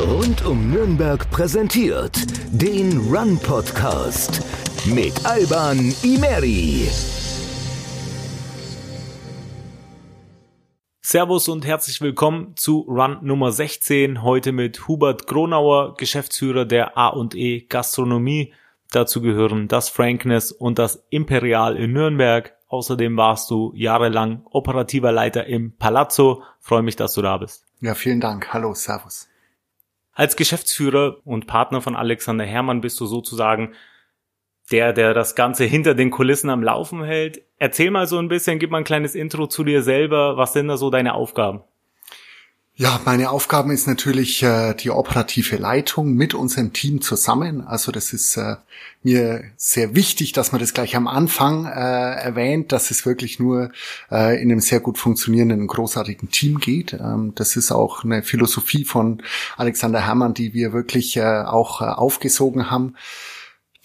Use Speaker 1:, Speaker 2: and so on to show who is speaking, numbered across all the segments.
Speaker 1: Rund um Nürnberg präsentiert den Run Podcast mit Alban Imeri.
Speaker 2: Servus und herzlich willkommen zu Run Nummer 16. Heute mit Hubert Gronauer, Geschäftsführer der A&E Gastronomie. Dazu gehören das Frankness und das Imperial in Nürnberg. Außerdem warst du jahrelang operativer Leiter im Palazzo. Freue mich, dass du da bist.
Speaker 3: Ja, vielen Dank. Hallo, Servus.
Speaker 2: Als Geschäftsführer und Partner von Alexander Hermann bist du sozusagen der, der das Ganze hinter den Kulissen am Laufen hält. Erzähl mal so ein bisschen, gib mal ein kleines Intro zu dir selber. Was sind da so deine Aufgaben?
Speaker 3: Ja, meine Aufgaben ist natürlich äh, die operative Leitung mit unserem Team zusammen. Also das ist äh, mir sehr wichtig, dass man das gleich am Anfang äh, erwähnt, dass es wirklich nur äh, in einem sehr gut funktionierenden, großartigen Team geht. Ähm, das ist auch eine Philosophie von Alexander Herrmann, die wir wirklich äh, auch äh, aufgesogen haben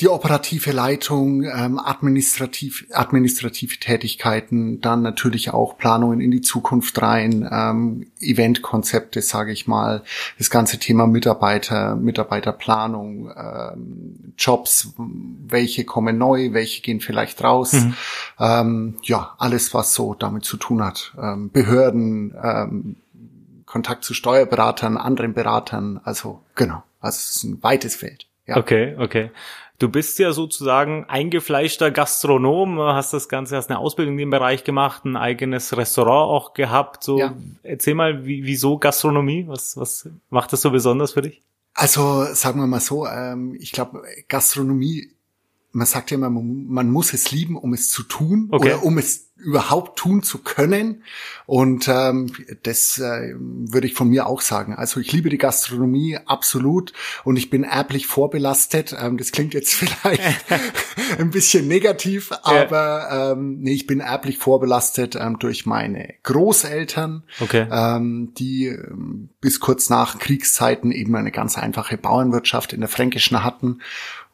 Speaker 3: die operative Leitung, ähm, administrativ, administrative Tätigkeiten, dann natürlich auch Planungen in die Zukunft rein, ähm, Eventkonzepte, sage ich mal, das ganze Thema Mitarbeiter, Mitarbeiterplanung, ähm, Jobs, welche kommen neu, welche gehen vielleicht raus, mhm. ähm, ja, alles, was so damit zu tun hat, ähm, Behörden, ähm, Kontakt zu Steuerberatern, anderen Beratern, also genau, also es ist ein weites Feld.
Speaker 2: Ja. Okay, okay. Du bist ja sozusagen eingefleischter Gastronom, hast das Ganze, hast eine Ausbildung in dem Bereich gemacht, ein eigenes Restaurant auch gehabt. So, ja. erzähl mal, wie, wieso Gastronomie? Was, was macht das so besonders für dich?
Speaker 3: Also sagen wir mal so, ähm, ich glaube, Gastronomie, man sagt ja immer, man, muss es lieben, um es zu tun okay. oder um es überhaupt tun zu können. Und ähm, das äh, würde ich von mir auch sagen. Also ich liebe die Gastronomie absolut und ich bin erblich vorbelastet. Ähm, das klingt jetzt vielleicht ein bisschen negativ, aber ja. ähm, nee, ich bin erblich vorbelastet ähm, durch meine Großeltern, okay. ähm, die ähm, bis kurz nach Kriegszeiten eben eine ganz einfache Bauernwirtschaft in der Fränkischen hatten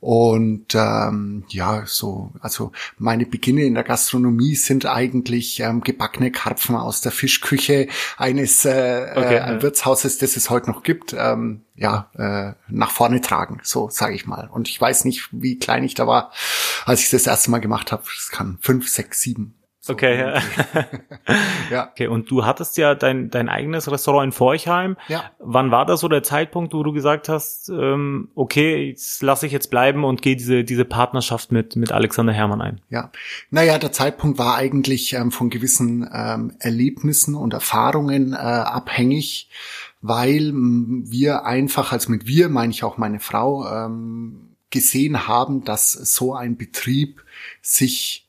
Speaker 3: und ähm, ja, so, also meine Beginne in der Gastronomie sind eigentlich ähm, gebackene Karpfen aus der Fischküche eines äh, okay, äh. Wirtshauses, das es heute noch gibt, ähm, ja, äh, nach vorne tragen, so sage ich mal. Und ich weiß nicht, wie klein ich da war, als ich das erste Mal gemacht habe. Das kann fünf, sechs, sieben
Speaker 2: so okay, ja. ja. Okay, und du hattest ja dein, dein eigenes Restaurant in Forchheim. Ja. Wann war das so der Zeitpunkt, wo du gesagt hast, ähm, okay, jetzt lasse ich jetzt bleiben und gehe diese, diese Partnerschaft mit, mit Alexander Hermann ein?
Speaker 3: Ja, naja, der Zeitpunkt war eigentlich ähm, von gewissen ähm, Erlebnissen und Erfahrungen äh, abhängig, weil wir einfach, als mit wir meine ich auch meine Frau, ähm, gesehen haben, dass so ein Betrieb sich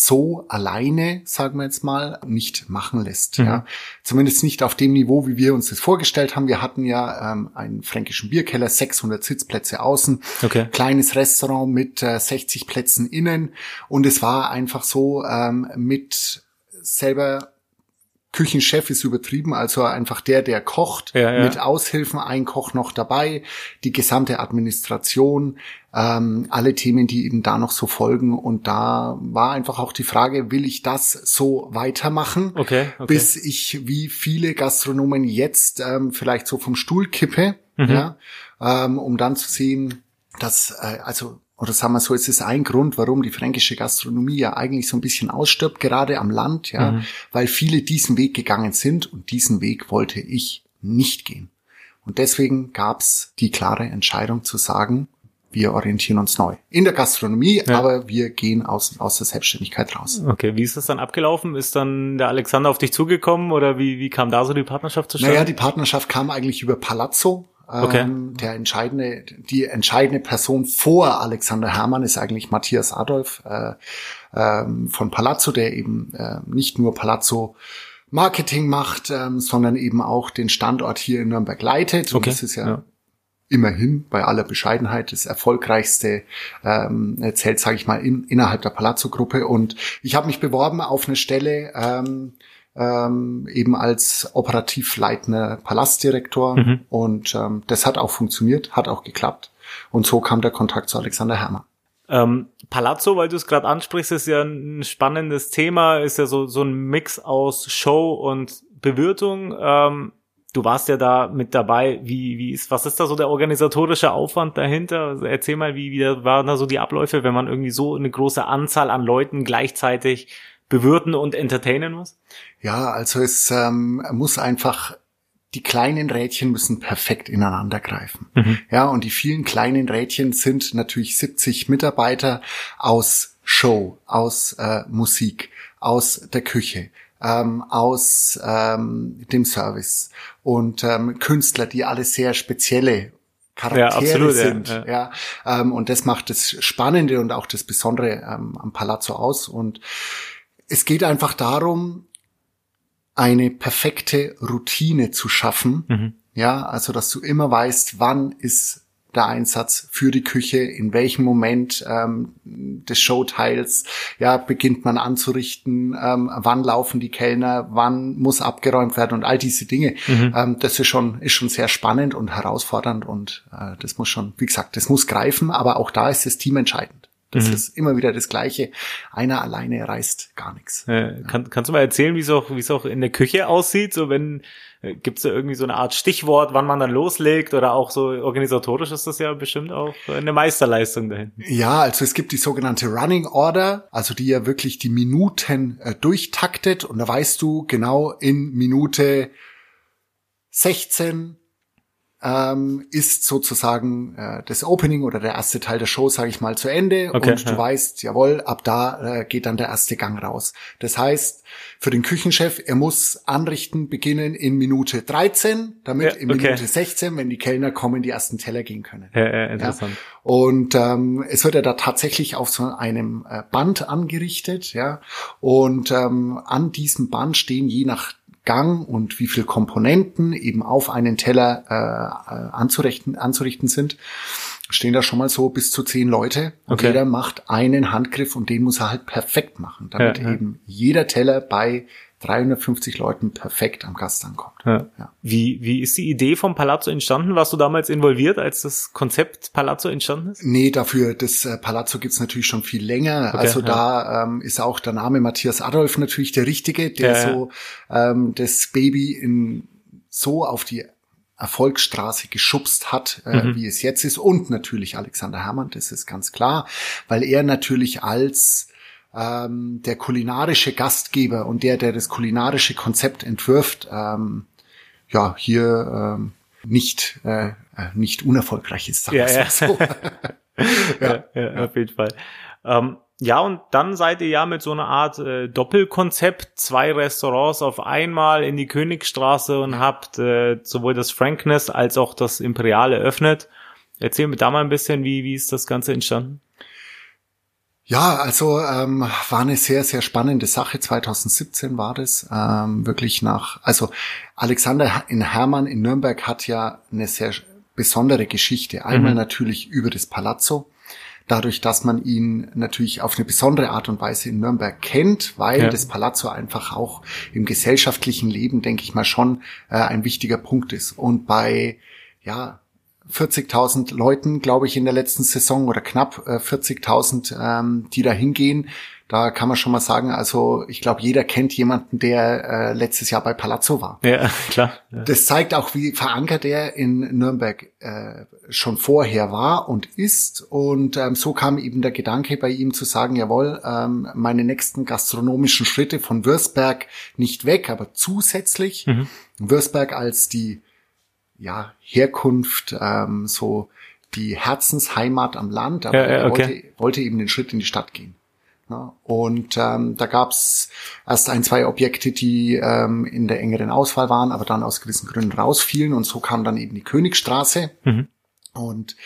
Speaker 3: so alleine, sagen wir jetzt mal, nicht machen lässt. Mhm. Ja. Zumindest nicht auf dem Niveau, wie wir uns das vorgestellt haben. Wir hatten ja ähm, einen fränkischen Bierkeller, 600 Sitzplätze außen, okay. kleines Restaurant mit äh, 60 Plätzen innen und es war einfach so ähm, mit selber Küchenchef ist übertrieben, also einfach der, der kocht, ja, ja. mit Aushilfen, ein Koch noch dabei, die gesamte Administration, ähm, alle Themen, die eben da noch so folgen. Und da war einfach auch die Frage, will ich das so weitermachen, okay, okay. bis ich wie viele Gastronomen jetzt ähm, vielleicht so vom Stuhl kippe, mhm. ja, ähm, um dann zu sehen, dass äh, also oder sagen wir so, es ist ein Grund, warum die fränkische Gastronomie ja eigentlich so ein bisschen ausstirbt, gerade am Land, ja, mhm. weil viele diesen Weg gegangen sind und diesen Weg wollte ich nicht gehen. Und deswegen gab's die klare Entscheidung zu sagen, wir orientieren uns neu. In der Gastronomie, ja. aber wir gehen aus, aus der Selbstständigkeit raus.
Speaker 2: Okay, wie ist das dann abgelaufen? Ist dann der Alexander auf dich zugekommen oder wie, wie kam da so die Partnerschaft zustande?
Speaker 3: Naja, die Partnerschaft kam eigentlich über Palazzo. Okay. Ähm, der entscheidende, die entscheidende Person vor Alexander Hermann ist eigentlich Matthias Adolf äh, ähm, von Palazzo, der eben äh, nicht nur Palazzo Marketing macht, ähm, sondern eben auch den Standort hier in Nürnberg leitet. Okay. Und das ist ja, ja, immerhin bei aller Bescheidenheit das erfolgreichste ähm, Zelt, sage ich mal, in, innerhalb der Palazzo-Gruppe. Und ich habe mich beworben auf eine Stelle ähm, ähm, eben als operativ leitender Palastdirektor. Mhm. Und ähm, das hat auch funktioniert, hat auch geklappt. Und so kam der Kontakt zu Alexander Hermer.
Speaker 2: Ähm, Palazzo, weil du es gerade ansprichst, ist ja ein spannendes Thema, ist ja so, so ein Mix aus Show und Bewirtung. Ähm, du warst ja da mit dabei. Wie, wie ist, was ist da so der organisatorische Aufwand dahinter? Also erzähl mal, wie, wie waren da so die Abläufe, wenn man irgendwie so eine große Anzahl an Leuten gleichzeitig bewirten und entertainen muss?
Speaker 3: Ja, also es ähm, muss einfach die kleinen Rädchen müssen perfekt ineinander greifen. Mhm. Ja, und die vielen kleinen Rädchen sind natürlich 70 Mitarbeiter aus Show, aus äh, Musik, aus der Küche, ähm, aus ähm, dem Service und ähm, Künstler, die alle sehr spezielle Charaktere ja, absolut, sind. Ja, ja. ja ähm, und das macht das Spannende und auch das Besondere ähm, am Palazzo aus. Und es geht einfach darum, eine perfekte Routine zu schaffen. Mhm. Ja, also dass du immer weißt, wann ist der Einsatz für die Küche, in welchem Moment ähm, des Showteils ja beginnt man anzurichten, ähm, wann laufen die Kellner, wann muss abgeräumt werden und all diese Dinge. Mhm. Ähm, das ist schon ist schon sehr spannend und herausfordernd und äh, das muss schon, wie gesagt, das muss greifen, aber auch da ist das Team entscheidend. Das mhm. ist immer wieder das Gleiche. Einer alleine reißt gar nichts.
Speaker 2: Äh, kann, kannst du mal erzählen, wie es auch, wie es auch in der Küche aussieht? So wenn gibt es da irgendwie so eine Art Stichwort, wann man dann loslegt oder auch so organisatorisch ist das ja bestimmt auch eine Meisterleistung dahin.
Speaker 3: Ja, also es gibt die sogenannte Running Order, also die ja wirklich die Minuten äh, durchtaktet und da weißt du genau in Minute 16 ähm, ist sozusagen äh, das Opening oder der erste Teil der Show, sage ich mal, zu Ende okay, und du ja. weißt, jawohl, ab da äh, geht dann der erste Gang raus. Das heißt, für den Küchenchef, er muss anrichten beginnen in Minute 13, damit ja, in Minute okay. 16, wenn die Kellner kommen, die ersten Teller gehen können.
Speaker 2: Ja, ja, interessant.
Speaker 3: Und ähm, es wird ja da tatsächlich auf so einem äh, Band angerichtet, ja. Und ähm, an diesem Band stehen je nach Gang und wie viel Komponenten eben auf einen Teller äh, äh, anzurichten, anzurichten sind, stehen da schon mal so bis zu zehn Leute und okay. jeder macht einen Handgriff und den muss er halt perfekt machen, damit ja, ja. eben jeder Teller bei 350 Leuten perfekt am Gast ankommt.
Speaker 2: Ja. Ja. Wie, wie ist die Idee vom Palazzo entstanden? Warst du damals involviert, als das Konzept Palazzo entstanden ist?
Speaker 3: Nee, dafür, das äh, Palazzo gibt's natürlich schon viel länger. Okay, also ja. da ähm, ist auch der Name Matthias Adolf natürlich der Richtige, der so ähm, das Baby in so auf die Erfolgsstraße geschubst hat, äh, mhm. wie es jetzt ist. Und natürlich Alexander Herrmann, das ist ganz klar, weil er natürlich als ähm, der kulinarische Gastgeber und der, der das kulinarische Konzept entwirft, ähm, ja, hier ähm, nicht, äh, äh nicht unerfolgreich ist,
Speaker 2: ja, ja. so. ja, ja, ja, auf jeden Fall. Ähm, ja, und dann seid ihr ja mit so einer Art äh, Doppelkonzept, zwei Restaurants auf einmal in die Königstraße und habt äh, sowohl das Frankness als auch das Imperial eröffnet. Erzähl mir da mal ein bisschen, wie, wie ist das Ganze entstanden?
Speaker 3: Ja, also ähm, war eine sehr, sehr spannende Sache. 2017 war das ähm, wirklich nach, also Alexander in Hermann in Nürnberg hat ja eine sehr besondere Geschichte. Einmal mhm. natürlich über das Palazzo, dadurch, dass man ihn natürlich auf eine besondere Art und Weise in Nürnberg kennt, weil ja. das Palazzo einfach auch im gesellschaftlichen Leben, denke ich mal, schon äh, ein wichtiger Punkt ist. Und bei ja 40.000 Leuten, glaube ich, in der letzten Saison oder knapp äh, 40.000, ähm, die da hingehen. Da kann man schon mal sagen, also ich glaube, jeder kennt jemanden, der äh, letztes Jahr bei Palazzo war.
Speaker 2: Ja, klar. Ja.
Speaker 3: Das zeigt auch, wie verankert er in Nürnberg äh, schon vorher war und ist. Und ähm, so kam eben der Gedanke bei ihm zu sagen, jawohl, ähm, meine nächsten gastronomischen Schritte von Würzberg nicht weg, aber zusätzlich mhm. Würzberg als die ja, Herkunft, ähm, so die Herzensheimat am Land, aber ja, ja, okay. er wollte, wollte eben den Schritt in die Stadt gehen. Ja, und ähm, da gab's erst ein, zwei Objekte, die ähm, in der engeren Auswahl waren, aber dann aus gewissen Gründen rausfielen und so kam dann eben die Königstraße. Mhm. Und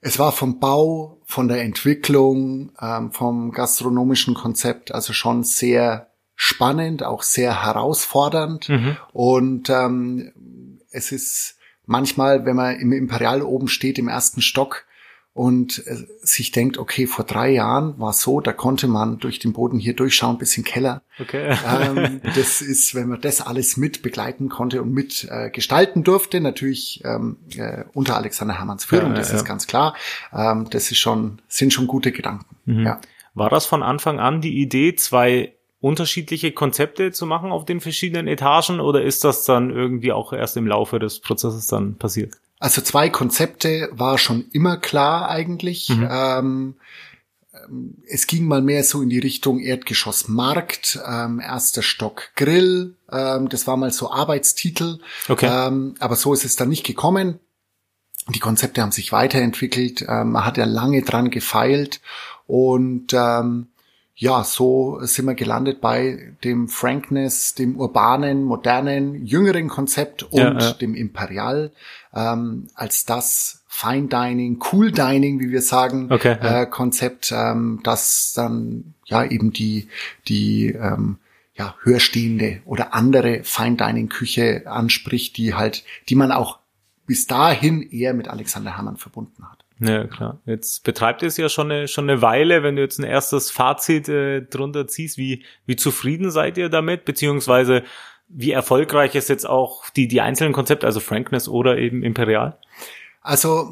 Speaker 3: es war vom Bau, von der Entwicklung, ähm, vom gastronomischen Konzept also schon sehr spannend, auch sehr herausfordernd. Mhm. Und ähm, es ist manchmal, wenn man im Imperial oben steht, im ersten Stock und äh, sich denkt, okay, vor drei Jahren war es so, da konnte man durch den Boden hier durchschauen bis in den Keller. Okay. ähm, das ist, wenn man das alles mit begleiten konnte und mit äh, gestalten durfte, natürlich ähm, äh, unter Alexander Hermanns Führung, ja, das ja. ist ganz klar. Ähm, das ist schon, sind schon gute Gedanken.
Speaker 2: Mhm.
Speaker 3: Ja.
Speaker 2: War das von Anfang an die Idee, zwei unterschiedliche Konzepte zu machen auf den verschiedenen Etagen oder ist das dann irgendwie auch erst im Laufe des Prozesses dann passiert?
Speaker 3: Also zwei Konzepte war schon immer klar eigentlich. Mhm. Ähm, es ging mal mehr so in die Richtung Erdgeschoss Markt, ähm, erster Stock Grill. Ähm, das war mal so Arbeitstitel. Okay. Ähm, aber so ist es dann nicht gekommen. Die Konzepte haben sich weiterentwickelt. Ähm, man hat ja lange dran gefeilt und ähm, ja, so sind wir gelandet bei dem Frankness, dem urbanen, modernen, jüngeren Konzept und ja, ja. dem Imperial ähm, als das Fine Dining, Cool Dining, wie wir sagen, okay, ja. äh, Konzept, ähm, das dann ja eben die die ähm, ja höherstehende oder andere Fine Dining Küche anspricht, die halt, die man auch bis dahin eher mit Alexander Hermann verbunden hat.
Speaker 2: Ja, klar. Jetzt betreibt ihr es ja schon eine, schon eine Weile. Wenn du jetzt ein erstes Fazit äh, drunter ziehst, wie, wie zufrieden seid ihr damit? Beziehungsweise wie erfolgreich ist jetzt auch die, die einzelnen Konzepte, also Frankness oder eben Imperial?
Speaker 3: Also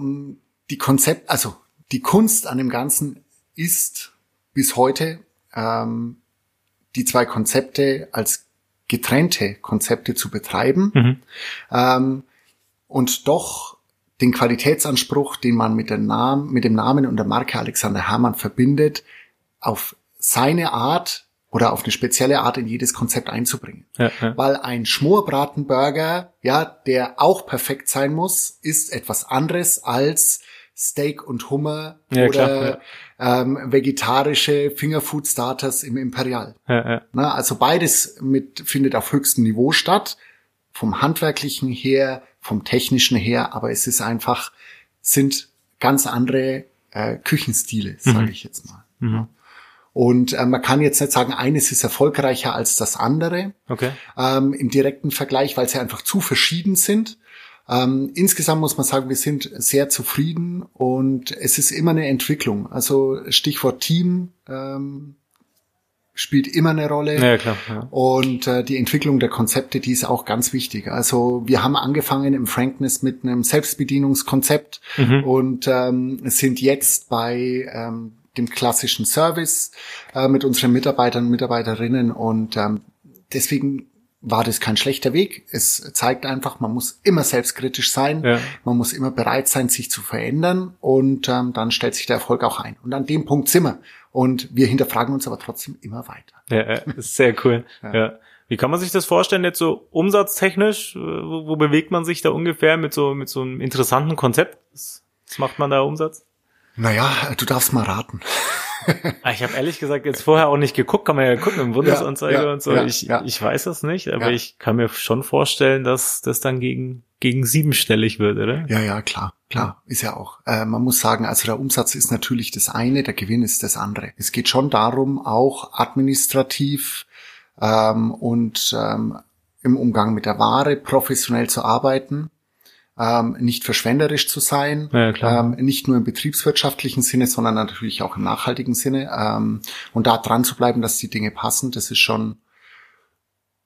Speaker 3: die Konzept, also die Kunst an dem Ganzen ist bis heute ähm, die zwei Konzepte als getrennte Konzepte zu betreiben mhm. ähm, und doch den Qualitätsanspruch, den man mit, Namen, mit dem Namen und der Marke Alexander Hermann verbindet, auf seine Art oder auf eine spezielle Art in jedes Konzept einzubringen. Ja, ja. Weil ein Schmorbratenburger, ja, der auch perfekt sein muss, ist etwas anderes als Steak und Hummer ja, oder klar, ähm, vegetarische Fingerfood Starters im Imperial. Na, also beides mit findet auf höchstem Niveau statt, vom handwerklichen her, vom technischen her, aber es ist einfach sind ganz andere äh, Küchenstile, sage mhm. ich jetzt mal. Mhm. Und äh, man kann jetzt nicht sagen, eines ist erfolgreicher als das andere okay. ähm, im direkten Vergleich, weil sie einfach zu verschieden sind. Ähm, insgesamt muss man sagen, wir sind sehr zufrieden und es ist immer eine Entwicklung. Also Stichwort Team ähm, spielt immer eine Rolle. Ja, klar, ja. Und äh, die Entwicklung der Konzepte, die ist auch ganz wichtig. Also wir haben angefangen im Frankness mit einem Selbstbedienungskonzept mhm. und ähm, sind jetzt bei ähm, dem klassischen Service äh, mit unseren Mitarbeitern und Mitarbeiterinnen und ähm, deswegen war das kein schlechter Weg. Es zeigt einfach, man muss immer selbstkritisch sein, ja. man muss immer bereit sein, sich zu verändern und ähm, dann stellt sich der Erfolg auch ein. Und an dem Punkt sind wir. Und wir hinterfragen uns aber trotzdem immer weiter.
Speaker 2: Ja, ist sehr cool. ja. ja. Wie kann man sich das vorstellen, jetzt so umsatztechnisch? Wo, wo bewegt man sich da ungefähr mit so, mit so einem interessanten Konzept? Was, was macht man da Umsatz?
Speaker 3: Naja, du darfst mal raten.
Speaker 2: Ah, ich habe ehrlich gesagt jetzt vorher auch nicht geguckt, kann man ja gucken im Bundesanzeiger ja, ja, und so. Ja, ich, ich weiß das nicht, aber ich kann mir schon vorstellen, dass das dann gegen, gegen siebenstellig wird, oder?
Speaker 3: Ja, ja, klar, klar, ist ja auch. Äh, man muss sagen, also der Umsatz ist natürlich das eine, der Gewinn ist das andere. Es geht schon darum, auch administrativ ähm, und ähm, im Umgang mit der Ware professionell zu arbeiten ähm, nicht verschwenderisch zu sein, ja, ähm, nicht nur im betriebswirtschaftlichen Sinne, sondern natürlich auch im nachhaltigen Sinne ähm, und da dran zu bleiben, dass die Dinge passen, das ist schon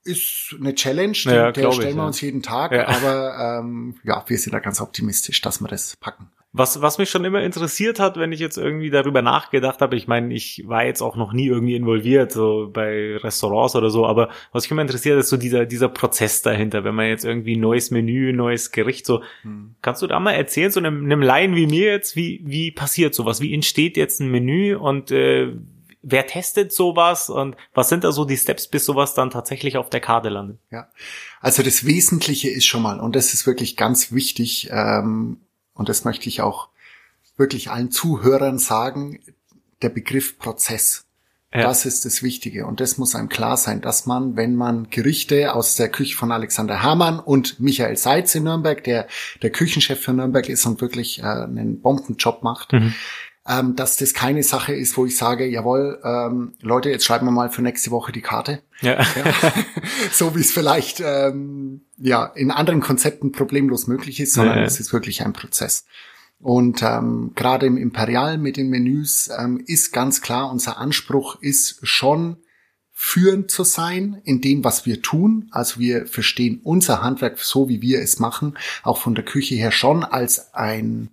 Speaker 3: ist eine Challenge, die, ja, der stellen ich, wir ja. uns jeden Tag, aber ähm, ja, wir sind da ganz optimistisch, dass wir das packen.
Speaker 2: Was, was mich schon immer interessiert hat, wenn ich jetzt irgendwie darüber nachgedacht habe, ich meine, ich war jetzt auch noch nie irgendwie involviert, so bei Restaurants oder so, aber was mich immer interessiert, ist so dieser, dieser Prozess dahinter, wenn man jetzt irgendwie neues Menü, neues Gericht, so, hm. kannst du da mal erzählen, so einem, einem Laien wie mir jetzt, wie, wie passiert sowas? Wie entsteht jetzt ein Menü und äh, wer testet sowas und was sind da so die Steps, bis sowas dann tatsächlich auf der Karte landet?
Speaker 3: Ja, also das Wesentliche ist schon mal, und das ist wirklich ganz wichtig, ähm, und das möchte ich auch wirklich allen Zuhörern sagen, der Begriff Prozess. Ja. Das ist das Wichtige. Und das muss einem klar sein, dass man, wenn man Gerichte aus der Küche von Alexander Hermann und Michael Seitz in Nürnberg, der der Küchenchef für Nürnberg ist und wirklich äh, einen Bombenjob macht, mhm. Ähm, dass das keine Sache ist, wo ich sage, jawohl, ähm, Leute, jetzt schreiben wir mal für nächste Woche die Karte. Ja. ja. so wie es vielleicht ähm, ja in anderen Konzepten problemlos möglich ist, sondern ja, ja. es ist wirklich ein Prozess. Und ähm, gerade im Imperial mit den Menüs ähm, ist ganz klar, unser Anspruch ist schon führend zu sein in dem, was wir tun. Also wir verstehen unser Handwerk so, wie wir es machen, auch von der Küche her schon als ein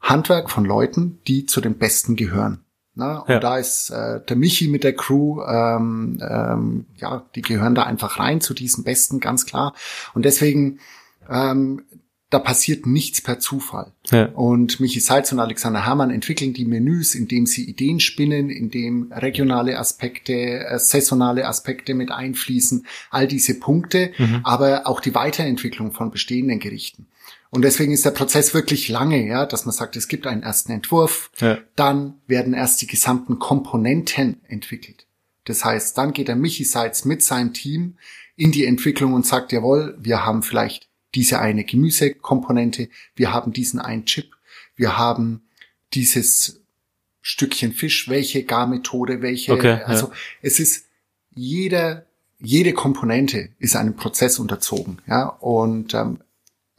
Speaker 3: Handwerk von Leuten, die zu den Besten gehören. Ne? Und
Speaker 2: Ja.
Speaker 3: da ist äh, der Michi mit der Crew, ähm, ähm, ja, die gehören da einfach rein zu diesen Besten, ganz klar. Und deswegen, ähm, da passiert nichts per Zufall.
Speaker 2: Ja.
Speaker 3: Und Michi Seitz und Alexander Herrmann entwickeln die Menüs, indem sie Ideen spinnen, indem regionale Aspekte, äh, saisonale Aspekte mit einfließen, all diese Punkte, aber auch die Weiterentwicklung von bestehenden Gerichten. Und deswegen ist der Prozess wirklich lange, ja, dass man sagt, es gibt einen ersten Entwurf,
Speaker 2: Ja.
Speaker 3: dann werden erst die gesamten Komponenten entwickelt. Das heißt, dann geht der Michi Seitz mit seinem Team in die Entwicklung und sagt, jawohl, wir haben vielleicht diese eine Gemüsekomponente, wir haben diesen einen Chip, wir haben dieses Stückchen Fisch, welche Garmethode, welche,
Speaker 2: Okay, ja.
Speaker 3: also es ist jeder, jede Komponente ist einem Prozess unterzogen, ja, und ähm,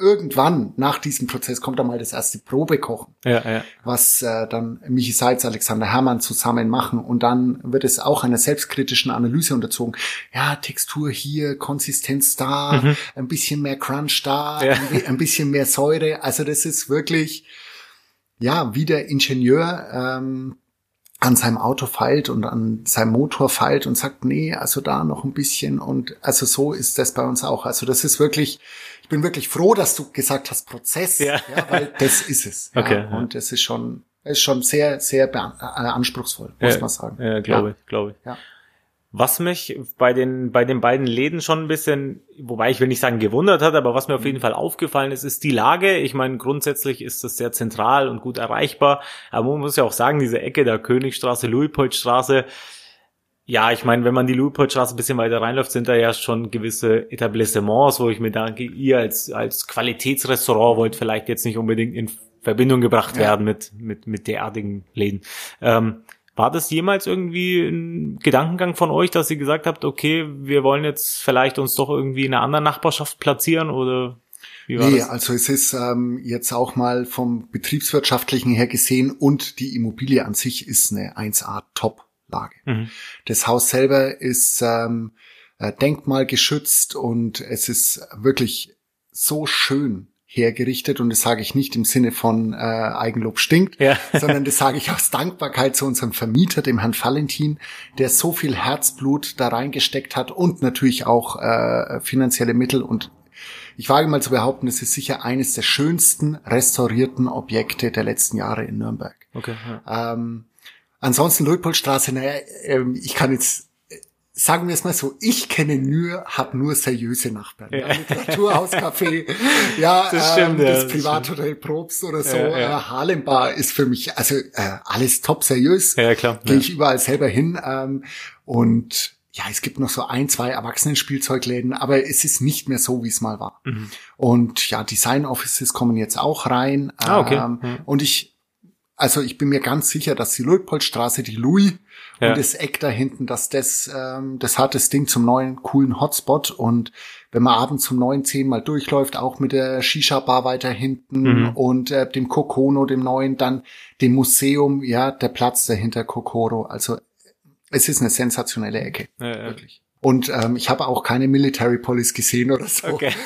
Speaker 3: irgendwann nach diesem Prozess kommt dann mal das erste Probekochen
Speaker 2: Ja, ja.
Speaker 3: was äh, dann Michi Seitz, Alexander Herrmann zusammen machen und dann wird es auch einer selbstkritischen Analyse unterzogen. Ja, Textur hier, Konsistenz da, ein bisschen mehr Crunch da,
Speaker 2: Mhm. Ja.
Speaker 3: ein, bi- ein bisschen mehr Säure. Also das ist wirklich, ja, wie der Ingenieur ähm, an seinem Auto feilt und an seinem Motor feilt und sagt, nee, also da noch ein bisschen und also so ist das bei uns auch. Also das ist wirklich, ich bin wirklich froh, dass du gesagt hast Prozess,
Speaker 2: Ja.
Speaker 3: weil das ist es.
Speaker 2: Okay,
Speaker 3: ja.
Speaker 2: ja.
Speaker 3: Und das ist schon, ist schon sehr, sehr äh, anspruchsvoll, muss
Speaker 2: ja,
Speaker 3: man sagen.
Speaker 2: Ja, glaube ich, glaube ich.
Speaker 3: Ja.
Speaker 2: Was mich bei den, bei den beiden Läden schon ein bisschen, wobei ich will nicht sagen gewundert hat, aber was mir auf jeden Fall aufgefallen ist, ist die Lage. Ich meine, grundsätzlich ist das sehr zentral und gut erreichbar. Aber man muss ja auch sagen, diese Ecke der Königstraße, Louispoldstraße, ja, ich meine, wenn man die Louispoldstraße ein bisschen weiter reinläuft, sind da ja schon gewisse Etablissements, wo ich mir denke, ihr als, als Qualitätsrestaurant wollt vielleicht jetzt nicht unbedingt in Verbindung gebracht
Speaker 3: Ja.
Speaker 2: werden mit, mit, mit derartigen Läden. Ähm, war das jemals irgendwie ein Gedankengang von euch, dass ihr gesagt habt, okay, wir wollen jetzt vielleicht uns doch irgendwie in einer anderen Nachbarschaft platzieren oder wie war
Speaker 3: Nee,
Speaker 2: das?
Speaker 3: also es ist ähm, jetzt auch mal vom betriebswirtschaftlichen her gesehen und die Immobilie an sich ist eine 1A Top-Lage.
Speaker 2: Mhm.
Speaker 3: Das Haus selber ist ähm, äh, denkmalgeschützt und es ist wirklich so schön hergerichtet und das sage ich nicht im Sinne von äh, Eigenlob stinkt,
Speaker 2: Ja.
Speaker 3: sondern das sage ich aus Dankbarkeit zu unserem Vermieter, dem Herrn Valentin, der so viel Herzblut da reingesteckt hat und natürlich auch äh, finanzielle Mittel und ich wage mal zu behaupten, es ist sicher eines der schönsten restaurierten Objekte der letzten Jahre in Nürnberg.
Speaker 2: Okay. Ja.
Speaker 3: Ähm, ansonsten Luitpoldstraße, naja, ähm, ich kann jetzt äh, sagen wir es mal so, ich kenne nur, habe nur seriöse Nachbarn. Ja. Literaturhauscafé, ja,
Speaker 2: Das stimmt,
Speaker 3: ähm, das
Speaker 2: das
Speaker 3: Privathotel Probst oder so,
Speaker 2: Ja, ja.
Speaker 3: Äh, Harlem Bar ist für mich, also äh, alles top seriös.
Speaker 2: Ja, klar,
Speaker 3: Gehe ich überall selber hin ähm, und ja, es gibt noch so ein, zwei Erwachsenen-Spielzeugläden, aber es ist nicht mehr so, wie es mal war.
Speaker 2: Mhm.
Speaker 3: Und ja, Design Offices kommen jetzt auch rein.
Speaker 2: Ah, okay.
Speaker 3: Ähm,
Speaker 2: Mhm.
Speaker 3: Und ich, also ich bin mir ganz sicher, dass die Luitpoldstraße, die Louis
Speaker 2: Ja.
Speaker 3: und das Eck da hinten, dass das, ähm, das hat das Ding zum neuen coolen Hotspot und wenn man abends zum neuen zehn mal durchläuft, auch mit der Shisha-Bar weiter hinten
Speaker 2: Mhm.
Speaker 3: und äh, dem Kokono, dem neuen, dann dem Museum, ja, der Platz dahinter Kokoro. Also es ist eine sensationelle Ecke,
Speaker 2: Ja, ja.
Speaker 3: wirklich. Und ähm, ich habe auch keine Military Police gesehen oder so.
Speaker 2: Okay.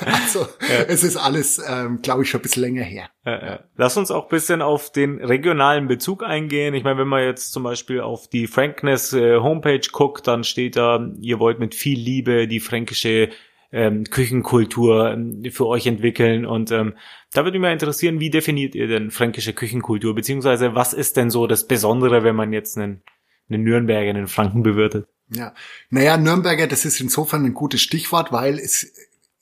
Speaker 3: Also es ist alles, ähm, glaube ich, schon ein bisschen länger her.
Speaker 2: Ja, ja. Lass uns auch bisschen auf den regionalen Bezug eingehen. Ich meine, wenn man jetzt zum Beispiel auf die Frankness äh, Homepage guckt, dann steht da, ihr wollt mit viel Liebe die fränkische ähm, Küchenkultur ähm, für euch entwickeln. Und ähm, da würde mich mal interessieren, wie definiert ihr denn fränkische Küchenkultur? Beziehungsweise was ist denn so das Besondere, wenn man jetzt einen, einen Nürnberger, einen Franken bewirtet?
Speaker 3: Ja, naja, Nürnberger, das ist insofern ein gutes Stichwort, weil es,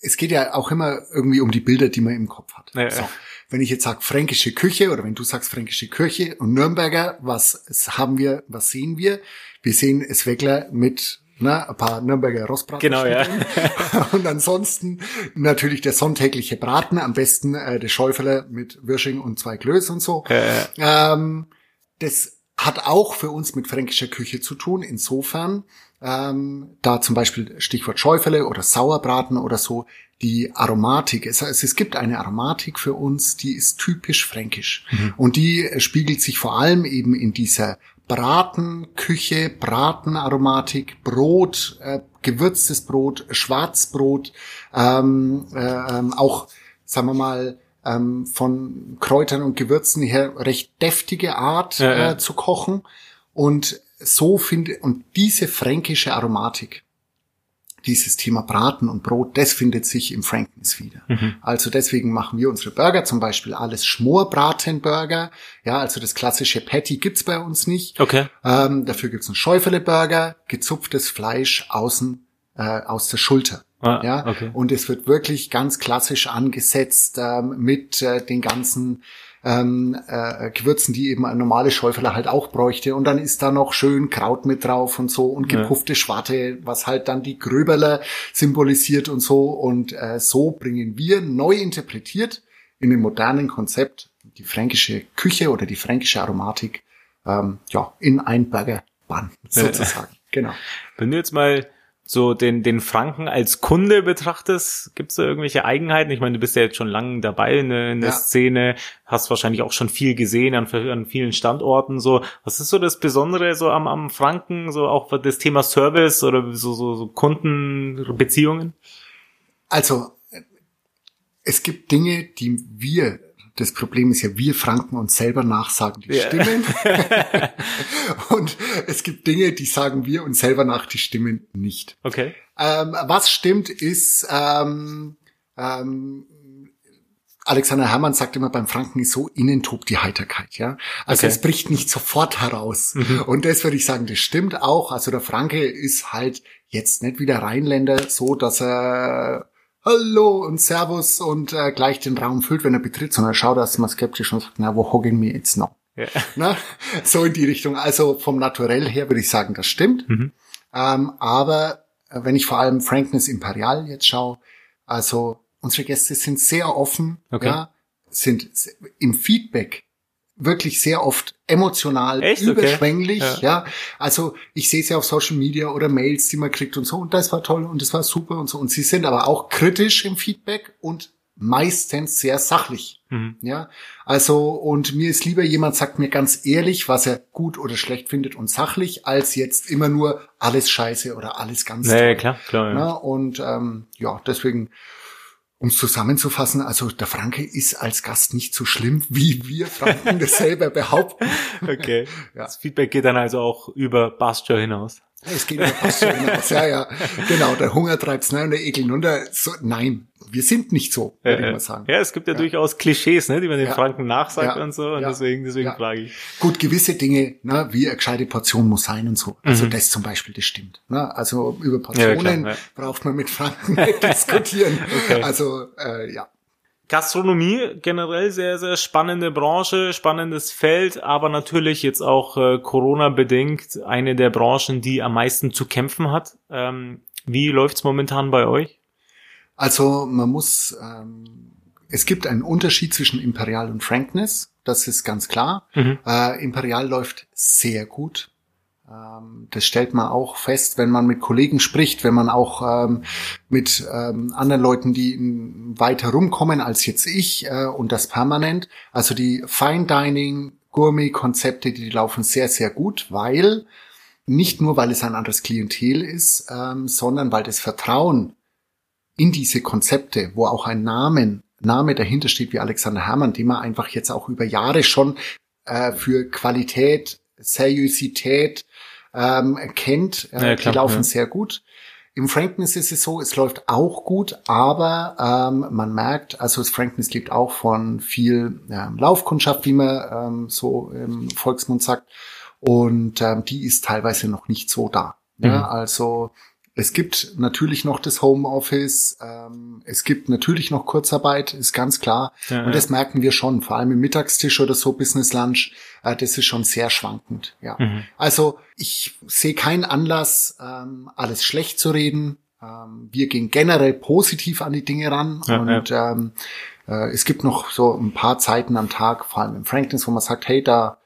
Speaker 3: es geht ja auch immer irgendwie um die Bilder, die man im Kopf hat.
Speaker 2: Ja,
Speaker 3: so.
Speaker 2: ja.
Speaker 3: Wenn ich jetzt sage fränkische Küche oder wenn du sagst fränkische Küche und Nürnberger, was haben wir, was sehen wir? Wir sehen es Weckler mit na, ein paar Nürnberger Rostbraten.
Speaker 2: Genau, ja.
Speaker 3: Und ansonsten natürlich der sonntägliche Braten, am besten äh, der Schäuferler mit Wirsching und zwei Klöß und so.
Speaker 2: Äh,
Speaker 3: Ähm, das hat auch für uns mit fränkischer Küche zu tun. Insofern, ähm, da zum Beispiel Stichwort Schäufele oder Sauerbraten oder so, die Aromatik. Es, es, gibt eine Aromatik für uns, die ist typisch fränkisch. Und die äh, spiegelt sich vor allem eben in dieser Bratenküche, Bratenaromatik, Brot, äh, gewürztes Brot, Schwarzbrot, ähm, äh, ähm, auch, sagen wir mal, ähm, von Kräutern und Gewürzen her recht deftige Art
Speaker 2: Ja, ja.
Speaker 3: Äh, zu kochen. Und so finde, und diese fränkische Aromatik, dieses Thema Braten und Brot, das findet sich im Frankness wieder.
Speaker 2: Mhm.
Speaker 3: Also deswegen machen wir unsere Burger zum Beispiel alles Schmorbratenburger. Ja, also das klassische Patty gibt's bei uns nicht.
Speaker 2: Okay.
Speaker 3: Ähm, dafür gibt's einen Schäufele-Burger, gezupftes Fleisch außen äh, aus der Schulter.
Speaker 2: Ah,
Speaker 3: ja,
Speaker 2: okay.
Speaker 3: und es wird wirklich ganz klassisch angesetzt ähm, mit äh, den ganzen ähm, äh, Gewürzen, die eben ein normale Schäuferler halt auch bräuchte. Und dann ist da noch schön Kraut mit drauf und so und
Speaker 2: Ja.
Speaker 3: gepuffte Schwarte, was halt dann die Gröberler symbolisiert und so. Und äh, so bringen wir neu interpretiert in dem modernen Konzept die fränkische Küche oder die fränkische Aromatik ähm, ja in ein Burger-Bun sozusagen. Genau.
Speaker 2: Wenn du jetzt mal so den, den Franken als Kunde betrachtest, gibt es da irgendwelche Eigenheiten? Ich meine, du bist ja jetzt schon lange dabei in der, in der
Speaker 3: Ja.
Speaker 2: Szene, hast wahrscheinlich auch schon viel gesehen an, an vielen Standorten. So, was ist so das Besondere so am, am Franken, so auch das Thema Service oder so, so, so Kundenbeziehungen?
Speaker 3: Also, es gibt Dinge, die wir, das Problem ist ja, wir Franken uns selber nachsagen, die
Speaker 2: Ja.
Speaker 3: stimmen. Und es gibt Dinge, die sagen wir uns selber nach, die stimmen nicht.
Speaker 2: Okay.
Speaker 3: Ähm, was stimmt, ist, ähm, ähm, Alexander Herrmann sagt immer, beim Franken ist so, innen tobt die Heiterkeit, ja. Also
Speaker 2: Okay.
Speaker 3: es bricht nicht sofort heraus.
Speaker 2: Mhm.
Speaker 3: Und das würde ich sagen, das stimmt auch. Also der Franke ist halt jetzt nicht wie der Rheinländer so, dass er Hallo und Servus und äh, gleich den Raum füllt, wenn er betritt, sondern er schaut erstmal skeptisch und sagt, na, wo hocken wir jetzt noch?
Speaker 2: Ja.
Speaker 3: Na, so in die Richtung. Also vom Naturell her würde ich sagen, das stimmt.
Speaker 2: Mhm.
Speaker 3: Ähm, aber äh, wenn ich vor allem Frankness Imperial jetzt schaue, also unsere Gäste sind sehr offen,
Speaker 2: Okay.
Speaker 3: ja, sind im Feedback wirklich sehr oft emotional,
Speaker 2: Echt? Okay.
Speaker 3: überschwänglich,
Speaker 2: Ja.
Speaker 3: ja. Also ich sehe es ja auf Social Media oder Mails, die man kriegt und so, und das war toll und das war super und so. Und sie sind aber auch kritisch im Feedback und meistens sehr sachlich.
Speaker 2: Mhm.
Speaker 3: Ja, also und mir ist lieber jemand sagt mir ganz ehrlich, was er gut oder schlecht findet und sachlich, als jetzt immer nur alles scheiße oder alles ganz
Speaker 2: ja,
Speaker 3: toll.
Speaker 2: klar, klar. Ja.
Speaker 3: Na, und ähm, ja, deswegen, um es zusammenzufassen, also der Franke ist als Gast nicht so schlimm, wie wir Franken das selber behaupten.
Speaker 2: Okay.
Speaker 3: Ja.
Speaker 2: Das Feedback geht dann also auch über Bastia hinaus.
Speaker 3: Es geht über fast schon hinaus. Ja, ja, genau. Der Hunger treibt's nein und der Ekel runter. So, nein, wir sind nicht so, würde ich mal sagen.
Speaker 2: Ja, es gibt ja, durchaus Klischees, ne, die man den
Speaker 3: Ja.
Speaker 2: Franken nachsagt
Speaker 3: Ja.
Speaker 2: und so. Und
Speaker 3: Ja.
Speaker 2: deswegen, deswegen
Speaker 3: Ja.
Speaker 2: frage ich.
Speaker 3: Gut, gewisse Dinge, ne, wie eine gescheite Portion muss sein und so. Also
Speaker 2: Mhm.
Speaker 3: das zum Beispiel, das stimmt. Ne? Also über
Speaker 2: Ja,
Speaker 3: Portionen
Speaker 2: klar, ja.
Speaker 3: braucht man mit Franken nicht diskutieren.
Speaker 2: Okay.
Speaker 3: Also äh, ja.
Speaker 2: Gastronomie generell sehr, sehr spannende Branche, spannendes Feld, aber natürlich jetzt auch äh, Corona-bedingt eine der Branchen, die am meisten zu kämpfen hat. Ähm, wie läuft's momentan bei euch?
Speaker 3: Also man muss, ähm, es gibt einen Unterschied zwischen Imperial und Frankness, das ist ganz klar.
Speaker 2: Mhm.
Speaker 3: Äh, Imperial läuft sehr gut. Ähm, das stellt man auch fest, wenn man mit Kollegen spricht, wenn man auch ähm, mit ähm, anderen Leuten, die weiter rumkommen als jetzt ich äh, und das permanent. Also die Fine Dining, Gourmet-Konzepte, die laufen sehr, sehr gut, weil nicht nur, weil es ein anderes Klientel ist, ähm, sondern weil das Vertrauen in diese Konzepte, wo auch ein Namen, Name dahinter steht, wie Alexander Herrmann, den man einfach jetzt auch über Jahre schon äh, für Qualität, Seriosität ähm, kennt, äh,
Speaker 2: Ja, klar,
Speaker 3: die laufen
Speaker 2: ja.
Speaker 3: sehr gut. Im Frankness ist es so, es läuft auch gut, aber ähm, man merkt, also das Frankness lebt auch von viel ähm, Laufkundschaft, wie man ähm, so im Volksmund sagt, und ähm, die ist teilweise noch nicht so da. Ja,
Speaker 2: Mhm.
Speaker 3: also es gibt natürlich noch das Homeoffice, ähm, es gibt natürlich noch Kurzarbeit, ist ganz klar.
Speaker 2: Ja,
Speaker 3: und
Speaker 2: ja.
Speaker 3: das merken wir schon, vor allem im Mittagstisch oder so Business Lunch, äh, das ist schon sehr schwankend. Ja.
Speaker 2: Mhm.
Speaker 3: Also ich sehe keinen Anlass, ähm, alles schlecht zu reden. Ähm, wir gehen generell positiv an die Dinge ran
Speaker 2: Ja,
Speaker 3: und Ähm, äh, es gibt noch so ein paar Zeiten am Tag, vor allem im Frankness, wo man sagt, hey, da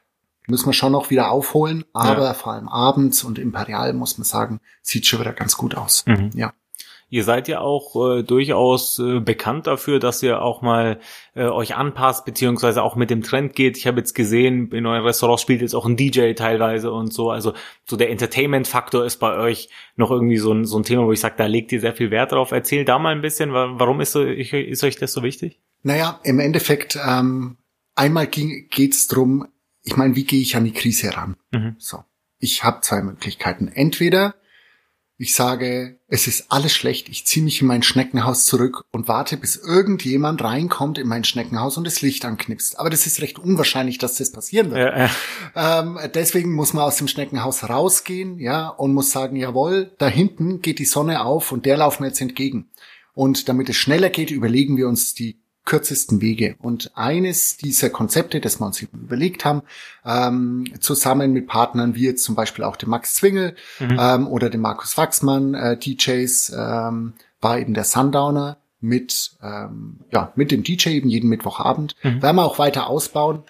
Speaker 3: müssen wir schon noch wieder aufholen, aber
Speaker 2: Ja.
Speaker 3: vor allem abends und Imperial muss man sagen, sieht schon wieder ganz gut aus.
Speaker 2: Mhm.
Speaker 3: Ja.
Speaker 2: Ihr seid ja auch äh, durchaus äh, bekannt dafür, dass ihr auch mal äh, euch anpasst, beziehungsweise auch mit dem Trend geht. Ich habe jetzt gesehen, in euren Restaurants spielt jetzt auch ein DJ teilweise und so. Also so der Entertainment-Faktor ist bei euch noch irgendwie so ein, so ein Thema, wo ich sage, da legt ihr sehr viel Wert drauf. Erzähl da mal ein bisschen, wa- warum ist, so, ist euch das so wichtig?
Speaker 3: Naja, im Endeffekt, ähm, einmal geht es drum. Ich meine, wie gehe ich an die Krise ran? Mhm. So. Ich habe zwei Möglichkeiten. Entweder ich sage, es ist alles schlecht, ich ziehe mich in mein Schneckenhaus zurück und warte, bis irgendjemand reinkommt in mein Schneckenhaus und das Licht anknipst. Aber das ist recht unwahrscheinlich, dass das passieren wird. Ja, ja. Ähm, deswegen muss man aus dem Schneckenhaus rausgehen, ja, und muss sagen, jawohl, da hinten geht die Sonne auf und der laufen wir jetzt entgegen. Und damit es schneller geht, überlegen wir uns die kürzesten Wege. Und eines dieser Konzepte, das wir uns überlegt haben, ähm, zusammen mit Partnern wie jetzt zum Beispiel auch dem Max Zwingel mhm. ähm, oder dem Markus Wachsmann, äh, DJs, ähm, war eben der Sundowner mit, ähm, ja, mit dem DJ eben jeden Mittwochabend. Mhm. Werden wir auch weiter ausbauen.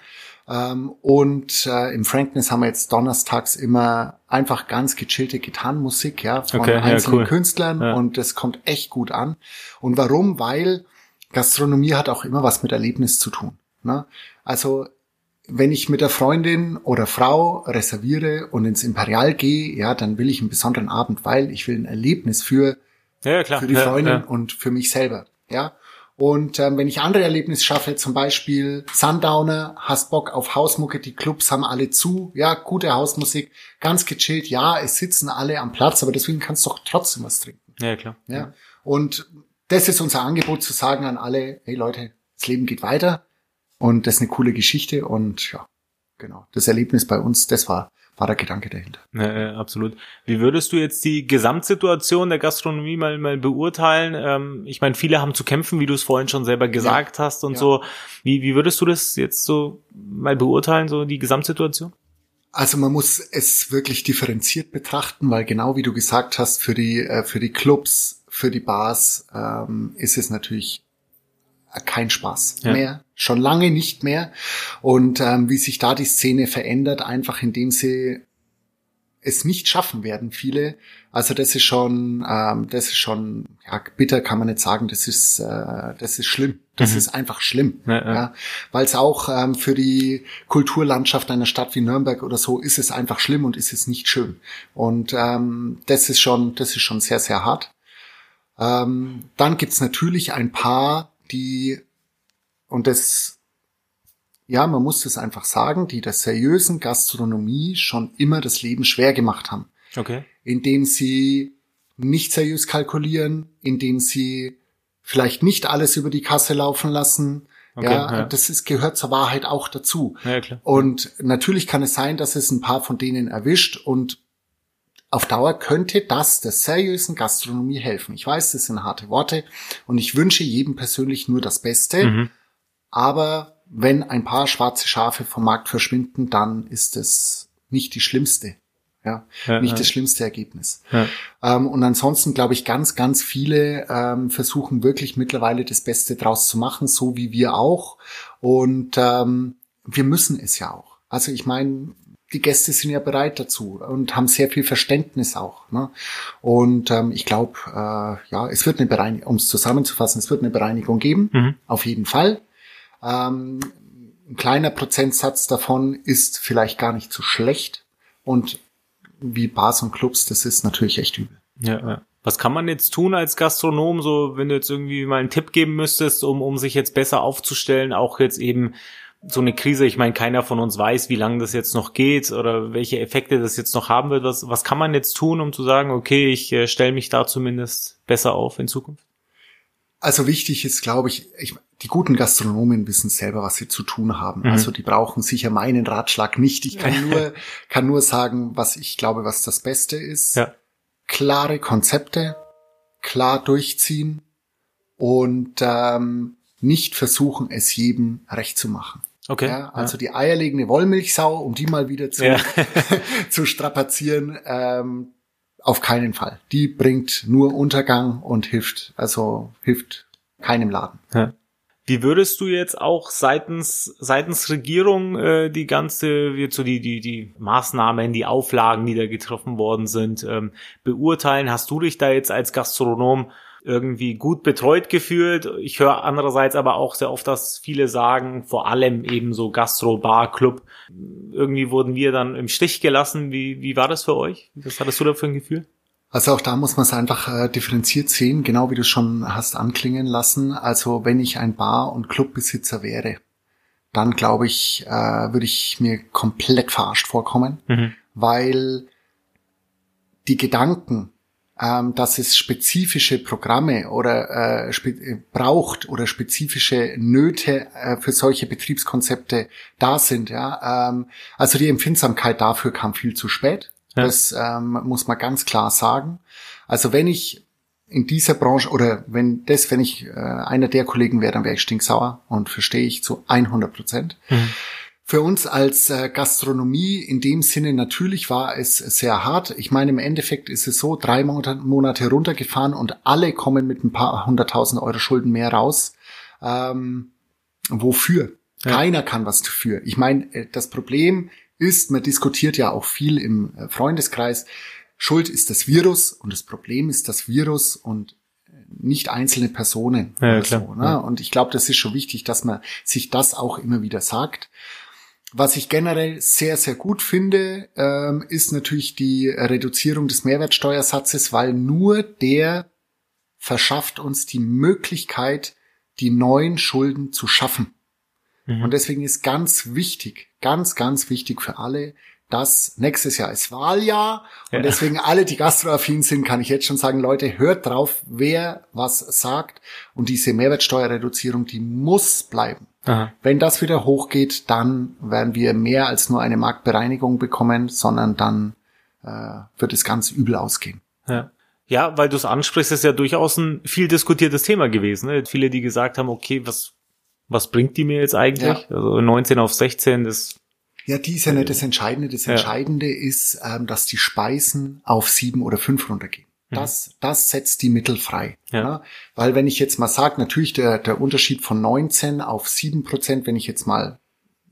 Speaker 3: Ähm, und äh, im Frankness haben wir jetzt donnerstags immer einfach ganz gechillte Gitarrenmusik, ja, von okay, einzelnen ja, cool. Künstlern ja. und das kommt echt gut an. Und warum? Weil Gastronomie hat auch immer was mit Erlebnis zu tun. Ne? Also wenn ich mit der Freundin oder Frau reserviere und ins Imperial gehe, ja, dann will ich einen besonderen Abend, weil ich will ein Erlebnis für, ja, für die Freundin ja, ja. und für mich selber. Ja. Und ähm, wenn ich andere Erlebnisse schaffe, zum Beispiel Sundowner, hast Bock auf Hausmucke, die Clubs haben alle zu, ja, gute Hausmusik, ganz gechillt, ja, es sitzen alle am Platz, aber deswegen kannst du doch trotzdem was trinken.
Speaker 2: Ja, klar.
Speaker 3: Ja. Und das ist unser Angebot zu sagen an alle, hey Leute, das Leben geht weiter und das ist eine coole Geschichte und ja, genau. Das Erlebnis bei uns, das war war der Gedanke dahinter.
Speaker 2: Ja, absolut. Wie würdest du jetzt die Gesamtsituation der Gastronomie mal, mal beurteilen? Ähm, ich meine, viele haben zu kämpfen, wie du es vorhin schon selber gesagt ja. hast und ja. so. Wie, wie würdest du das jetzt so mal beurteilen, so die Gesamtsituation?
Speaker 3: Also man muss es wirklich differenziert betrachten, weil genau wie du gesagt hast, für die, äh, für die Clubs für die Bars ähm, ist es natürlich kein Spaß ja. mehr, schon lange nicht mehr. Und ähm, wie sich da die Szene verändert, einfach indem sie es nicht schaffen werden, viele. Also das ist schon, ähm, das ist schon, ja, bitter kann man nicht sagen, das ist, äh, das ist schlimm. Das mhm. ist einfach schlimm. Ja, ja. ja. Weil es auch ähm, für die Kulturlandschaft einer Stadt wie Nürnberg oder so ist es einfach schlimm und ist es nicht schön. Und ähm, das ist schon, das ist schon sehr, sehr hart. Ähm, dann gibt's natürlich ein paar, die, und das, ja, man muss es einfach sagen, die der seriösen Gastronomie schon immer das Leben schwer gemacht haben.
Speaker 2: Okay.
Speaker 3: Indem sie nicht seriös kalkulieren, indem sie vielleicht nicht alles über die Kasse laufen lassen. Okay, ja, ja, das ist, gehört zur Wahrheit auch dazu.
Speaker 2: Ja, klar.
Speaker 3: Und natürlich kann es sein, dass es ein paar von denen erwischt und auf Dauer könnte das der seriösen Gastronomie helfen. Ich weiß, das sind harte Worte und ich wünsche jedem persönlich nur das Beste. Mhm. Aber wenn ein paar schwarze Schafe vom Markt verschwinden, dann ist es nicht die schlimmste. Ja, ja nicht ja. das schlimmste Ergebnis. Ja. Ähm, und ansonsten glaube ich, ganz, ganz viele ähm, versuchen wirklich mittlerweile das Beste draus zu machen, so wie wir auch. Und ähm, wir müssen es ja auch. Also ich meine, die Gäste sind ja bereit dazu und haben sehr viel Verständnis auch. Ne? Und ähm, ich glaube, äh, ja, es wird eine Bereinigung, um es zusammenzufassen, es wird eine Bereinigung geben, mhm. auf jeden Fall. Ähm, ein kleiner Prozentsatz davon ist vielleicht gar nicht so schlecht. Und wie Bars und Clubs, das ist natürlich echt übel.
Speaker 2: Ja, ja. Was kann man jetzt tun als Gastronom, so wenn du jetzt irgendwie mal einen Tipp geben müsstest, um, um sich jetzt besser aufzustellen, auch jetzt eben so eine Krise, ich meine, keiner von uns weiß, wie lange das jetzt noch geht oder welche Effekte das jetzt noch haben wird. Was, was kann man jetzt tun, um zu sagen, okay, ich äh, stelle mich da zumindest besser auf in Zukunft?
Speaker 3: Also wichtig ist, glaube ich, ich, die guten Gastronomen wissen selber, was sie zu tun haben. Mhm. Also die brauchen sicher meinen Ratschlag nicht. Ich kann nur, kann nur sagen, was ich glaube, was das Beste ist. Ja. Klare Konzepte, klar durchziehen und ähm, nicht versuchen, es jedem recht zu machen.
Speaker 2: Okay.
Speaker 3: Ja, also ja. die eierlegende Wollmilchsau, um die mal wieder zu, ja. zu strapazieren, ähm, auf keinen Fall. Die bringt nur Untergang und hilft, also hilft keinem Laden.
Speaker 2: Ja. Wie würdest du jetzt auch seitens seitens Regierung äh, die ganze jetzt so die die die Maßnahmen, die Auflagen, die da getroffen worden sind, ähm, beurteilen? Hast du dich da jetzt als Gastronom irgendwie gut betreut gefühlt. Ich höre andererseits aber auch sehr oft, dass viele sagen, vor allem eben so Gastro, Bar, Club, irgendwie wurden wir dann im Stich gelassen. Wie, wie war das für euch? Was hattest du da für ein Gefühl?
Speaker 3: Also auch da muss man es einfach äh, differenziert sehen, genau wie du schon hast anklingen lassen. Also wenn ich ein Bar- und Clubbesitzer wäre, dann glaube ich, äh, würde ich mir komplett verarscht vorkommen, mhm. weil die Gedanken, ähm, dass es spezifische Programme oder äh, spe braucht oder spezifische Nöte äh, für solche Betriebskonzepte da sind. Ja, ähm, also die Empfindsamkeit dafür kam viel zu spät. Ja. Das ähm, muss man ganz klar sagen. Also wenn ich in dieser Branche oder wenn das, wenn ich äh, einer der Kollegen wäre, dann wäre ich stinksauer und verstehe ich zu 100 Prozent. Mhm. Für uns als äh, Gastronomie in dem Sinne natürlich war es sehr hart. Ich meine, im Endeffekt ist es so, drei Monate runtergefahren und alle kommen mit ein paar hunderttausend Euro Schulden mehr raus. Ähm, wofür? Ja. Keiner kann was dafür. Ich meine, äh, das Problem ist, man diskutiert ja auch viel im äh, Freundeskreis, Schuld ist das Virus und das Problem ist das Virus und nicht einzelne Personen ja, oder so. Ne? Und ich glaube, das ist schon wichtig, dass man sich das auch immer wieder sagt. Was ich generell sehr, sehr gut finde, ähm, ist natürlich die Reduzierung des Mehrwertsteuersatzes, weil nur der verschafft uns die Möglichkeit, die neuen Schulden zu schaffen. Mhm. Und deswegen ist ganz wichtig, ganz, ganz wichtig für alle, dass nächstes Jahr ist Wahljahr und ja. deswegen alle, die gastroaffin sind, kann ich jetzt schon sagen, Leute, hört drauf, wer was sagt und diese Mehrwertsteuerreduzierung, die muss bleiben. Aha. Wenn das wieder hochgeht, dann werden wir mehr als nur eine Marktbereinigung bekommen, sondern dann äh, wird es ganz übel ausgehen.
Speaker 2: Ja. Ja, weil du es ansprichst, ist ja durchaus ein viel diskutiertes Thema gewesen. Ne? Viele, die gesagt haben, okay, was, was bringt die mir jetzt eigentlich? Ja. Also 19 auf 16, das
Speaker 3: ja, die ist ja nicht das Entscheidende. Das Entscheidende ja. ist, ähm, dass die Speisen auf sieben oder fünf runtergehen. Mhm. Das, das setzt die Mittel frei. Ja. ja. Weil wenn ich jetzt mal sage, natürlich der, der Unterschied von 19 auf sieben Prozent, wenn ich jetzt mal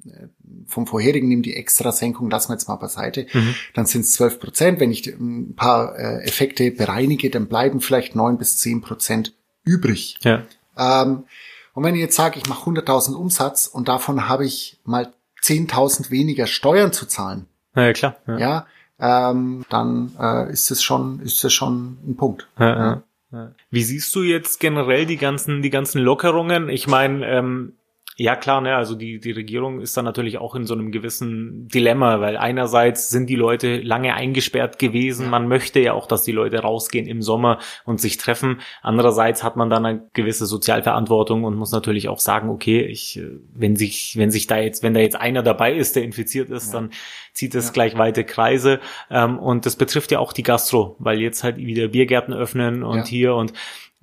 Speaker 3: äh, vom vorherigen nehme die extra Senkung, lassen wir jetzt mal beiseite, mhm. dann sind es 12 Prozent. Wenn ich ein paar äh, Effekte bereinige, dann bleiben vielleicht neun bis zehn Prozent übrig. Ja. Ähm, und wenn ich jetzt sage, ich mache 100.000 Umsatz und davon habe ich mal 10.000 weniger Steuern zu zahlen.
Speaker 2: Ja, klar.
Speaker 3: Ja, ja ähm, dann äh, ist es schon, ist es schon ein Punkt. Ja,
Speaker 2: ja. Wie siehst du jetzt generell die ganzen, die ganzen Lockerungen? Ich meine, ähm, ja klar, ne, also die, die Regierung ist dann natürlich auch in so einem gewissen Dilemma, weil einerseits sind die Leute lange eingesperrt gewesen, man möchte ja auch, dass die Leute rausgehen im Sommer und sich treffen. Andererseits hat man dann eine gewisse Sozialverantwortung und muss natürlich auch sagen, okay, ich, wenn sich, wenn sich da jetzt, wenn da jetzt einer dabei ist, der infiziert ist, ja. dann zieht es ja. gleich weite Kreise. Ähm, und das betrifft ja auch die Gastro, weil jetzt halt wieder Biergärten öffnen und ja. hier und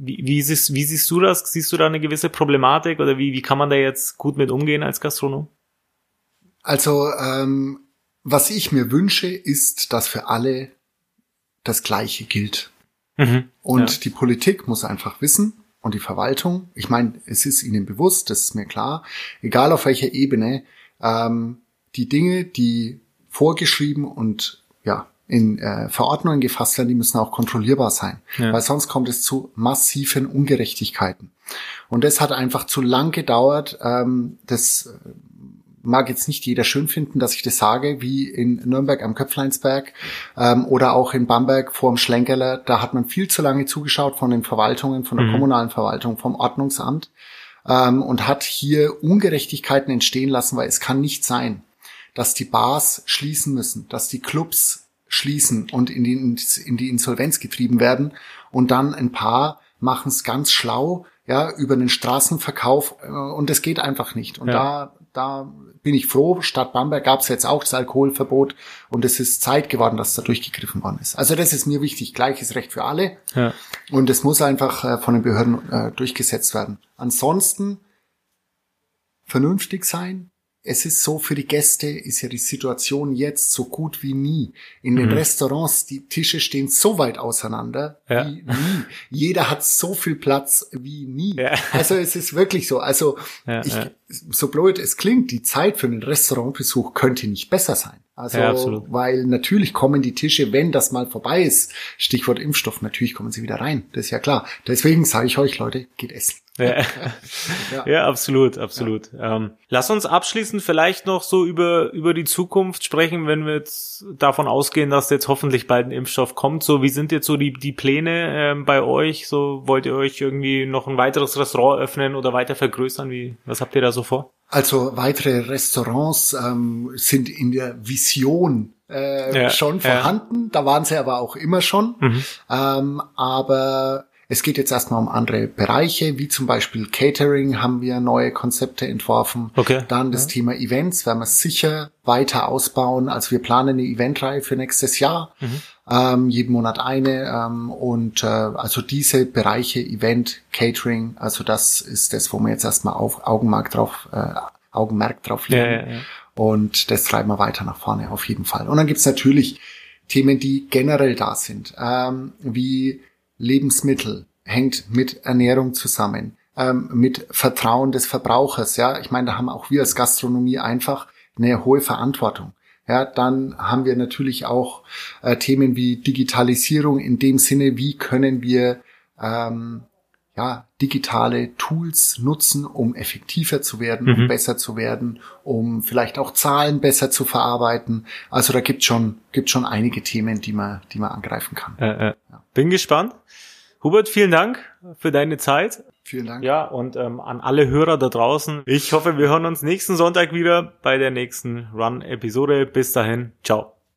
Speaker 2: wie, wie, siehst, wie siehst du das? Siehst du da eine gewisse Problematik oder wie, wie kann man da jetzt gut mit umgehen als Gastronom?
Speaker 3: Also, ähm, was ich mir wünsche, ist, dass für alle das Gleiche gilt. Mhm, und ja. die Politik muss einfach wissen und die Verwaltung, ich meine, es ist ihnen bewusst, das ist mir klar, egal auf welcher Ebene, ähm, die Dinge, die vorgeschrieben und ja, in äh, Verordnungen gefasst werden, die müssen auch kontrollierbar sein, ja. weil sonst kommt es zu massiven Ungerechtigkeiten. Und das hat einfach zu lang gedauert. Ähm, das äh, mag jetzt nicht jeder schön finden, dass ich das sage, wie in Nürnberg am Köpfleinsberg ähm, oder auch in Bamberg vor dem Schlenkerler. Da hat man viel zu lange zugeschaut von den Verwaltungen, von der mhm. kommunalen Verwaltung, vom Ordnungsamt ähm, und hat hier Ungerechtigkeiten entstehen lassen, weil es kann nicht sein, dass die Bars schließen müssen, dass die Clubs schließen und in die, in die Insolvenz getrieben werden. Und dann ein paar machen es ganz schlau, ja, über den Straßenverkauf äh, und das geht einfach nicht. Und ja. da, da bin ich froh, Stadt Bamberg gab es jetzt auch das Alkoholverbot und es ist Zeit geworden, dass da durchgegriffen worden ist. Also das ist mir wichtig, gleiches Recht für alle. Ja. Und es muss einfach äh, von den Behörden äh, durchgesetzt werden. Ansonsten vernünftig sein, es ist so, für die Gäste ist ja die Situation jetzt so gut wie nie. In den mhm. Restaurants, die Tische stehen so weit auseinander ja. wie nie. Jeder hat so viel Platz wie nie. Ja. Also es ist wirklich so. Also ja, ich, so blöd es klingt, die Zeit für einen Restaurantbesuch könnte nicht besser sein. Also,
Speaker 2: Ja,
Speaker 3: weil natürlich kommen die Tische, wenn das mal vorbei ist, Stichwort Impfstoff, natürlich kommen sie wieder rein. Das ist ja klar. Deswegen sage ich euch, Leute, geht essen.
Speaker 2: Ja,
Speaker 3: Ja.
Speaker 2: ja absolut, absolut. Ähm, lass uns abschließend vielleicht noch so über, über die Zukunft sprechen, wenn wir jetzt davon ausgehen, dass jetzt hoffentlich bald ein Impfstoff kommt. So, wie sind jetzt so die, die Pläne ähm, bei euch? So, wollt ihr euch irgendwie noch ein weiteres Restaurant öffnen oder weiter vergrößern? Wie, was habt ihr da so vor?
Speaker 3: Also weitere Restaurants ähm, sind in der Vision äh,
Speaker 2: Ja,
Speaker 3: schon
Speaker 2: ja.
Speaker 3: vorhanden. Da waren sie aber auch immer schon. Ähm, aber es geht jetzt erstmal um andere Bereiche, wie zum Beispiel Catering haben wir neue Konzepte entworfen.
Speaker 2: Okay.
Speaker 3: Dann das Thema Events werden wir sicher weiter ausbauen. Also wir planen eine Eventreihe für nächstes Jahr. Ähm, jeden Monat eine. Ähm, und äh, also diese Bereiche Event, Catering, also das ist das, wo wir jetzt erstmal auf Augenmerk drauf, äh, Augenmerk drauf legen.
Speaker 2: Ja, ja, ja.
Speaker 3: Und das treiben wir weiter nach vorne, auf jeden Fall. Und dann gibt's natürlich Themen, die generell da sind, ähm, wie Lebensmittel, hängt mit Ernährung zusammen, ähm, mit Vertrauen des Verbrauchers. Ja, ich meine, da haben auch wir als Gastronomie einfach eine hohe Verantwortung. Ja, dann haben wir natürlich auch äh, Themen wie Digitalisierung in dem Sinne, wie können wir ähm, ja, digitale Tools nutzen, um effektiver zu werden, um besser zu werden, um vielleicht auch Zahlen besser zu verarbeiten. Also da gibt schon, gibt schon einige Themen, die man, die man angreifen kann.
Speaker 2: Äh, äh. Bin gespannt. Hubert, vielen Dank für deine Zeit.
Speaker 3: Vielen Dank.
Speaker 2: Ja, und ähm, an alle Hörer da draußen. Ich hoffe, wir hören uns nächsten Sonntag wieder bei der nächsten Run-Episode. Bis dahin, ciao.